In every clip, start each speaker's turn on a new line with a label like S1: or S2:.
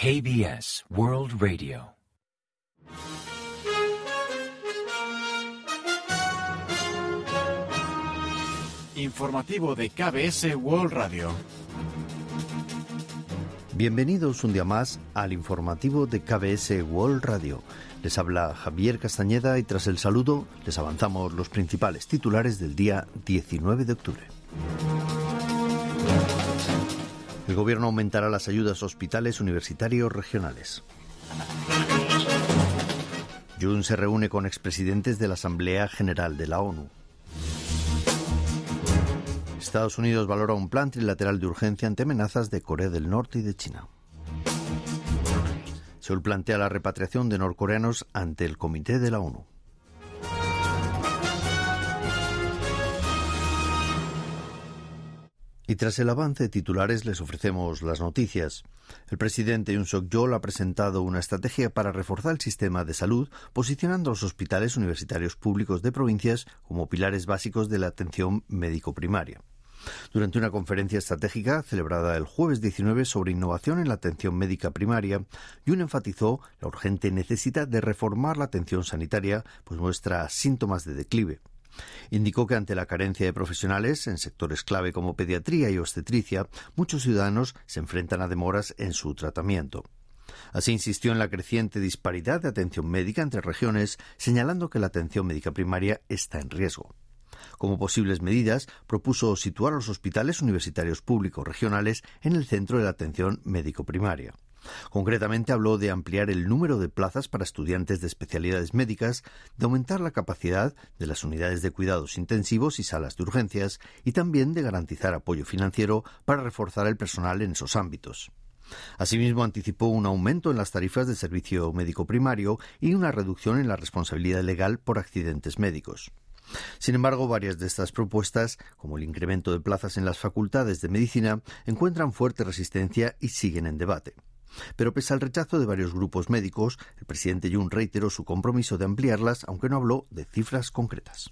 S1: KBS World Radio.
S2: Informativo de KBS World Radio.
S3: Bienvenidos un día más al informativo de KBS World Radio. Les habla Javier Castañeda y tras el saludo les avanzamos los principales titulares del día 19 de octubre. El gobierno aumentará las ayudas a hospitales universitarios regionales. Jun se reúne con expresidentes de la Asamblea General de la ONU. Estados Unidos valora un plan trilateral de urgencia ante amenazas de Corea del Norte y de China. Seúl plantea la repatriación de norcoreanos ante el Comité de la ONU. Y tras el avance de titulares les ofrecemos las noticias. El presidente Yoon Suk-yeol ha presentado una estrategia para reforzar el sistema de salud, posicionando a los hospitales universitarios públicos de provincias como pilares básicos de la atención médico-primaria. Durante una conferencia estratégica celebrada el jueves 19 sobre innovación en la atención médica primaria, Yun enfatizó la urgente necesidad de reformar la atención sanitaria, pues muestra síntomas de declive. Indicó que ante la carencia de profesionales en sectores clave como pediatría y obstetricia, muchos ciudadanos se enfrentan a demoras en su tratamiento. Así insistió en la creciente disparidad de atención médica entre regiones, señalando que la atención médica primaria está en riesgo. Como posibles medidas, propuso situar los hospitales universitarios públicos regionales en el centro de la atención médico primaria. Concretamente habló de ampliar el número de plazas para estudiantes de especialidades médicas, de aumentar la capacidad de las unidades de cuidados intensivos y salas de urgencias, y también de garantizar apoyo financiero para reforzar el personal en esos ámbitos. Asimismo, anticipó un aumento en las tarifas de servicio médico primario y una reducción en la responsabilidad legal por accidentes médicos. Sin embargo, varias de estas propuestas, como el incremento de plazas en las facultades de medicina, encuentran fuerte resistencia y siguen en debate. Pero pese al rechazo de varios grupos médicos, el presidente Jun reiteró su compromiso de ampliarlas, aunque no habló de cifras concretas.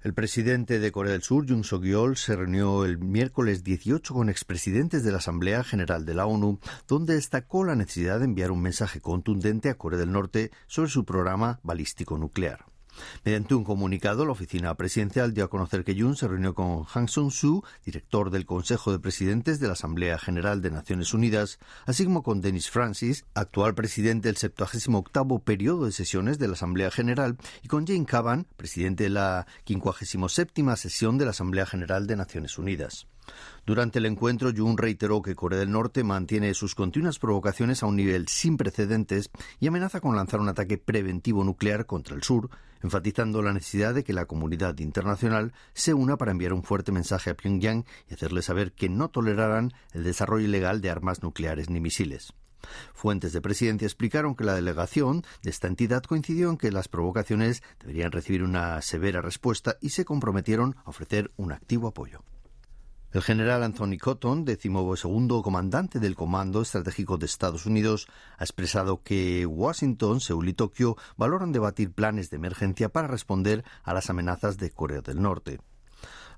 S3: El presidente de Corea del Sur, Jun Suk-yeol, se reunió el miércoles 18 con expresidentes de la Asamblea General de la ONU, donde destacó la necesidad de enviar un mensaje contundente a Corea del Norte sobre su programa balístico nuclear. Mediante un comunicado, la oficina presidencial dio a conocer que Jun se reunió con Han Sung-soo, director del Consejo de Presidentes de la Asamblea General de Naciones Unidas, así como con Dennis Francis, actual presidente del 78 periodo de sesiones de la Asamblea General, y con Jane Cavan, presidente de la 57 sesión de la Asamblea General de Naciones Unidas. Durante el encuentro, Jun reiteró que Corea del Norte mantiene sus continuas provocaciones a un nivel sin precedentes y amenaza con lanzar un ataque preventivo nuclear contra el sur, enfatizando la necesidad de que la comunidad internacional se una para enviar un fuerte mensaje a Pyongyang y hacerle saber que no tolerarán el desarrollo ilegal de armas nucleares ni misiles. Fuentes de presidencia explicaron que la delegación de esta entidad coincidió en que las provocaciones deberían recibir una severa respuesta y se comprometieron a ofrecer un activo apoyo. El general Anthony Cotton, decimosegundo comandante del Comando Estratégico de Estados Unidos, ha expresado que Washington, Seúl y Tokio valoran debatir planes de emergencia para responder a las amenazas de Corea del Norte.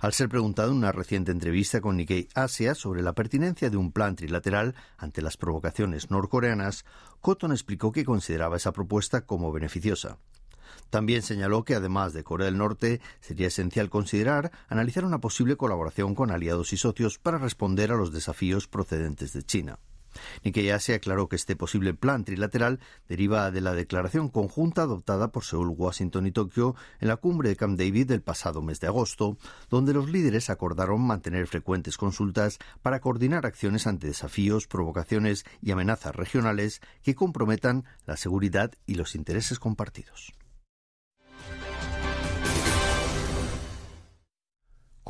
S3: Al ser preguntado en una reciente entrevista con Nikkei Asia sobre la pertinencia de un plan trilateral ante las provocaciones norcoreanas, Cotton explicó que consideraba esa propuesta como beneficiosa. También señaló que, además de Corea del Norte, sería esencial considerar analizar una posible colaboración con aliados y socios para responder a los desafíos procedentes de China. Nikkei Asia aclaró que este posible plan trilateral deriva de la declaración conjunta adoptada por Seúl, Washington y Tokio en la cumbre de Camp David del pasado mes de agosto, donde los líderes acordaron mantener frecuentes consultas para coordinar acciones ante desafíos, provocaciones y amenazas regionales que comprometan la seguridad y los intereses compartidos.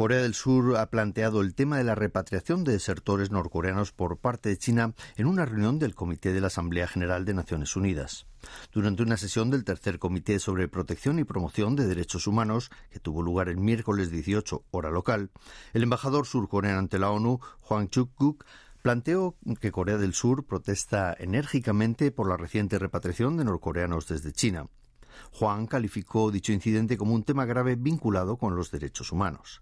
S3: Corea del Sur ha planteado el tema de la repatriación de desertores norcoreanos por parte de China en una reunión del Comité de la Asamblea General de Naciones Unidas. Durante una sesión del Tercer Comité sobre Protección y Promoción de Derechos Humanos, que tuvo lugar el miércoles 18, hora local, el embajador surcoreano ante la ONU, Hwang Chuk-guk, planteó que Corea del Sur protesta enérgicamente por la reciente repatriación de norcoreanos desde China. Juan calificó dicho incidente como un tema grave vinculado con los derechos humanos.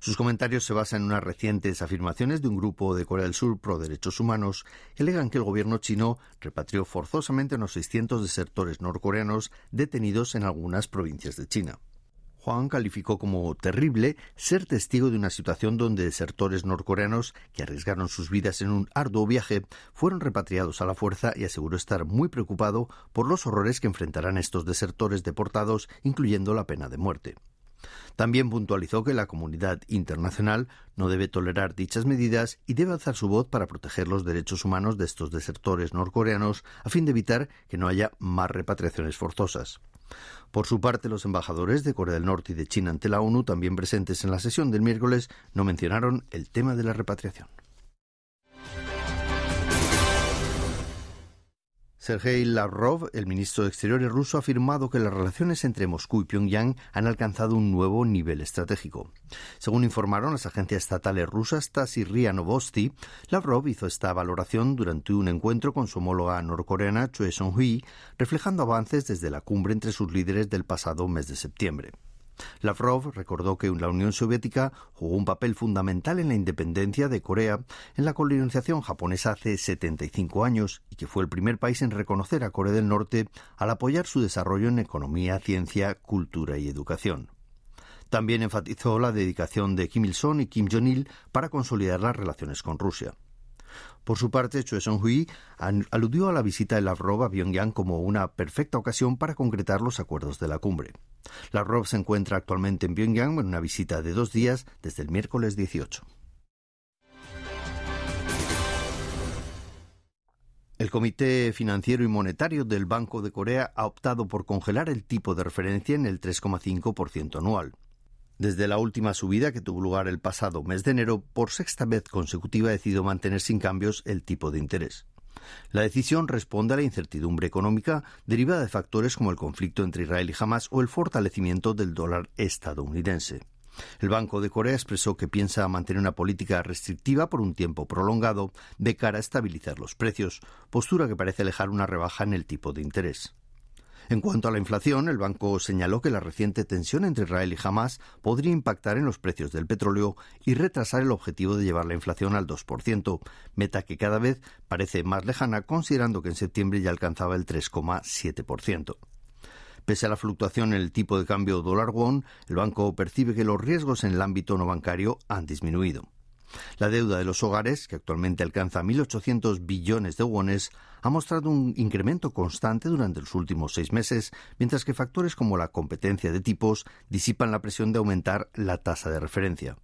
S3: Sus comentarios se basan en unas recientes afirmaciones de un grupo de Corea del Sur pro derechos humanos que alegan que el gobierno chino repatrió forzosamente unos 600 desertores norcoreanos detenidos en algunas provincias de China. Juan calificó como terrible ser testigo de una situación donde desertores norcoreanos que arriesgaron sus vidas en un arduo viaje fueron repatriados a la fuerza y aseguró estar muy preocupado por los horrores que enfrentarán estos desertores deportados, incluyendo la pena de muerte. También puntualizó que la comunidad internacional no debe tolerar dichas medidas y debe alzar su voz para proteger los derechos humanos de estos desertores norcoreanos a fin de evitar que no haya más repatriaciones forzosas. Por su parte, los embajadores de Corea del Norte y de China ante la ONU, también presentes en la sesión del miércoles, no mencionaron el tema de la repatriación. Sergei Lavrov, el ministro de Exteriores ruso, ha afirmado que las relaciones entre Moscú y Pyongyang han alcanzado un nuevo nivel estratégico. Según informaron las agencias estatales rusas TASS y RIA Novosti, Lavrov hizo esta valoración durante un encuentro con su homóloga norcoreana Choi Song-hui, reflejando avances desde la cumbre entre sus líderes del pasado mes de septiembre. Lavrov recordó que la Unión Soviética jugó un papel fundamental en la independencia de Corea en la colonización japonesa hace 75 años y que fue el primer país en reconocer a Corea del Norte al apoyar su desarrollo en economía, ciencia, cultura y educación. También enfatizó la dedicación de Kim Il-sung y Kim Jong-il para consolidar las relaciones con Rusia. Por su parte, Choi Song-hui aludió a la visita de Lavrov a Pyongyang como una perfecta ocasión para concretar los acuerdos de la cumbre. Lavrov se encuentra actualmente en Pyongyang en una visita de dos días desde el miércoles 18. El Comité Financiero y Monetario del Banco de Corea ha optado por congelar el tipo de referencia en el 3,5% anual. Desde la última subida que tuvo lugar el pasado mes de enero, por sexta vez consecutiva ha decidido mantener sin cambios el tipo de interés. La decisión responde a la incertidumbre económica derivada de factores como el conflicto entre Israel y Hamas o el fortalecimiento del dólar estadounidense. El Banco de Corea expresó que piensa mantener una política restrictiva por un tiempo prolongado de cara a estabilizar los precios, postura que parece alejar una rebaja en el tipo de interés. En cuanto a la inflación, el banco señaló que la reciente tensión entre Israel y Hamas podría impactar en los precios del petróleo y retrasar el objetivo de llevar la inflación al 2%, meta que cada vez parece más lejana considerando que en septiembre ya alcanzaba el 3,7%. Pese a la fluctuación en el tipo de cambio dólar-won, el banco percibe que los riesgos en el ámbito no bancario han disminuido. La deuda de los hogares, que actualmente alcanza 1.800 billones de wones, ha mostrado un incremento constante durante los últimos seis meses, mientras que factores como la competencia de tipos disipan la presión de aumentar la tasa de referencia.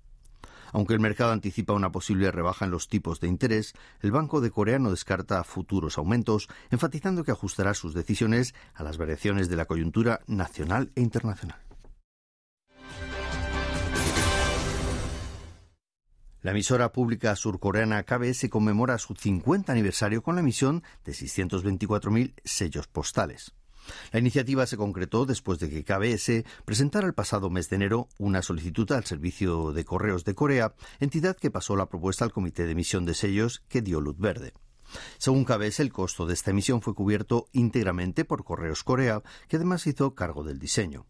S3: Aunque el mercado anticipa una posible rebaja en los tipos de interés, el Banco de Corea no descarta futuros aumentos, enfatizando que ajustará sus decisiones a las variaciones de la coyuntura nacional e internacional. La emisora pública surcoreana KBS conmemora su 50 aniversario con la emisión de 624.000 sellos postales. La iniciativa se concretó después de que KBS presentara el pasado mes de enero una solicitud al Servicio de Correos de Corea, entidad que pasó la propuesta al Comité de Emisión de Sellos que dio luz verde. Según KBS, el costo de esta emisión fue cubierto íntegramente por Correos Corea, que además hizo cargo del diseño.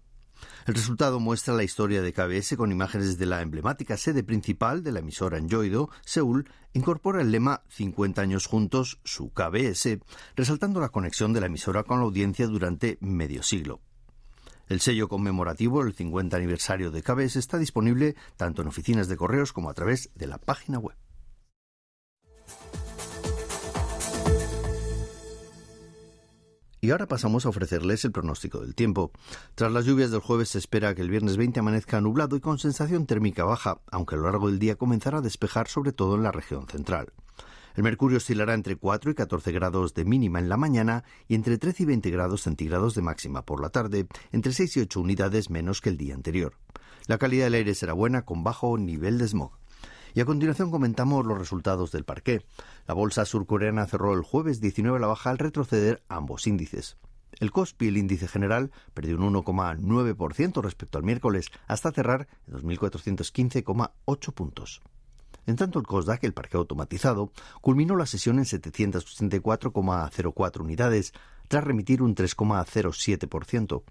S3: El resultado muestra la historia de KBS con imágenes de la emblemática sede principal de la emisora en Yoido, Seúl, incorpora el lema 50 años juntos, su KBS, resaltando la conexión de la emisora con la audiencia durante medio siglo. El sello conmemorativo del 50 aniversario de KBS está disponible tanto en oficinas de correos como a través de la página web. Y ahora pasamos a ofrecerles el pronóstico del tiempo. Tras las lluvias del jueves se espera que el viernes 20 amanezca nublado y con sensación térmica baja, aunque a lo largo del día comenzará a despejar sobre todo en la región central. El mercurio oscilará entre 4 y 14 grados de mínima en la mañana y entre 13 y 20 grados centígrados de máxima por la tarde, entre 6 y 8 unidades menos que el día anterior. La calidad del aire será buena con bajo nivel de smog. Y a continuación comentamos los resultados del parqué. La bolsa surcoreana cerró el jueves 19 a la baja al retroceder ambos índices. El Kospi, el índice general, perdió un 1,9% respecto al miércoles, hasta cerrar en 2.415,8 puntos. En tanto, el COSDAC, el parque automatizado, culminó la sesión en 784,04 unidades, tras remitir un 3,07%.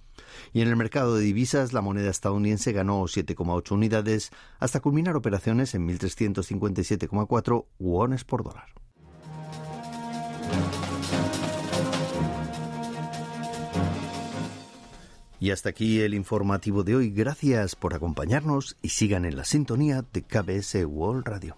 S3: Y en el mercado de divisas, la moneda estadounidense ganó 7,8 unidades hasta culminar operaciones en 1.357,4 wones por dólar. Y hasta aquí el informativo de hoy. Gracias por acompañarnos y sigan en la sintonía de KBS World Radio.